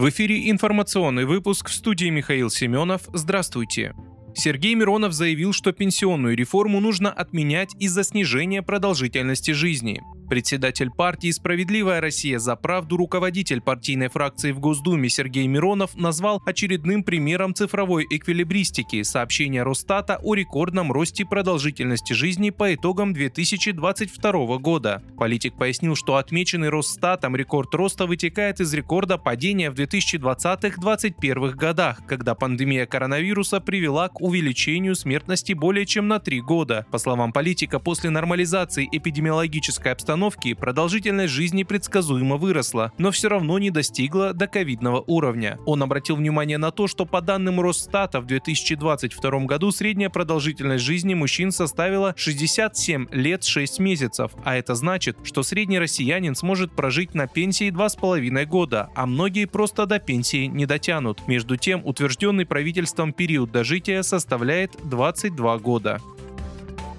В эфире информационный выпуск в студии Михаил Семенов. Здравствуйте. Сергей Миронов заявил, что пенсионную реформу нужно отменять из-за снижения продолжительности жизни. Председатель партии «Справедливая Россия за правду» руководитель партийной фракции в Госдуме Сергей Миронов назвал очередным примером цифровой эквилибристики сообщение Росстата о рекордном росте продолжительности жизни по итогам 2022 года. Политик пояснил, что отмеченный Росстатом рекорд роста вытекает из рекорда падения в 2020-2021 годах, когда пандемия коронавируса привела к увеличению смертности более чем на три года. По словам политика, после нормализации эпидемиологической обстановки обстановки продолжительность жизни предсказуемо выросла, но все равно не достигла до ковидного уровня. Он обратил внимание на то, что по данным Росстата в 2022 году средняя продолжительность жизни мужчин составила 67 лет 6 месяцев, а это значит, что средний россиянин сможет прожить на пенсии 2,5 года, а многие просто до пенсии не дотянут. Между тем, утвержденный правительством период дожития составляет 22 года.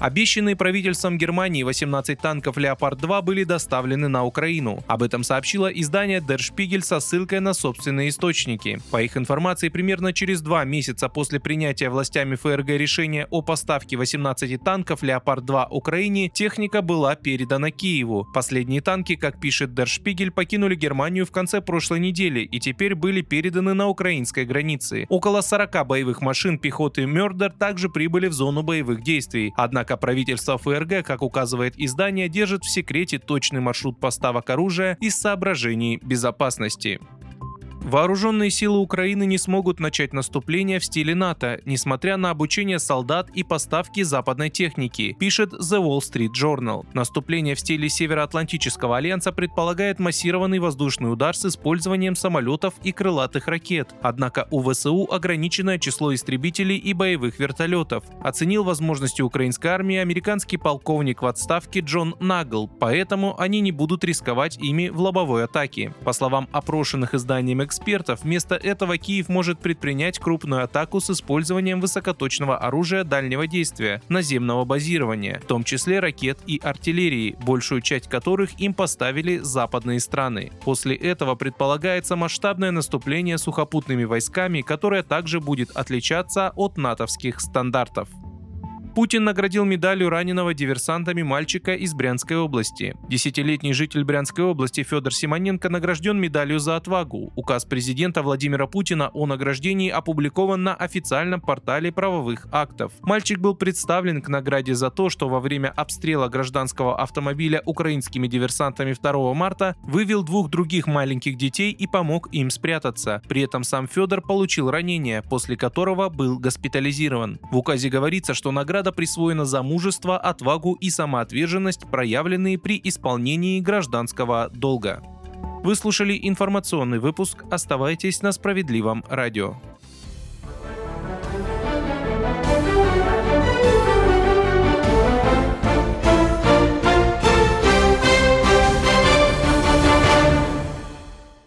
Обещанные правительством Германии 18 танков «Леопард-2» были доставлены на Украину. Об этом сообщило издание Der Spiegel со ссылкой на собственные источники. По их информации, примерно через два месяца после принятия властями ФРГ решения о поставке 18 танков «Леопард-2» Украине, техника была передана Киеву. Последние танки, как пишет Der Spiegel, покинули Германию в конце прошлой недели и теперь были переданы на украинской границе. Около 40 боевых машин пехоты Мёрдер также прибыли в зону боевых действий. Однако Однако правительство ФРГ, как указывает издание, держит в секрете точный маршрут поставок оружия из соображений безопасности. Вооруженные силы Украины не смогут начать наступление в стиле НАТО, несмотря на обучение солдат и поставки западной техники, пишет The Wall Street Journal. Наступление в стиле Североатлантического альянса предполагает массированный воздушный удар с использованием самолетов и крылатых ракет. Однако у ВСУ ограниченное число истребителей и боевых вертолетов. Оценил возможности украинской армии американский полковник в отставке Джон Нагл, поэтому они не будут рисковать ими в лобовой атаке. По словам опрошенных изданием экспертов, вместо этого Киев может предпринять крупную атаку с использованием высокоточного оружия дальнего действия, наземного базирования, в том числе ракет и артиллерии, большую часть которых им поставили западные страны. После этого предполагается масштабное наступление сухопутными войсками, которое также будет отличаться от натовских стандартов. Путин наградил медалью раненого диверсантами мальчика из Брянской области. Десятилетний житель Брянской области Федор Симоненко награжден медалью за отвагу. Указ президента Владимира Путина о награждении опубликован на официальном портале правовых актов. Мальчик был представлен к награде за то, что во время обстрела гражданского автомобиля украинскими диверсантами 2 марта вывел двух других маленьких детей и помог им спрятаться. При этом сам Федор получил ранение, после которого был госпитализирован. В указе говорится, что награда награда присвоена за мужество, отвагу и самоотверженность, проявленные при исполнении гражданского долга. Вы слушали информационный выпуск. Оставайтесь на справедливом радио.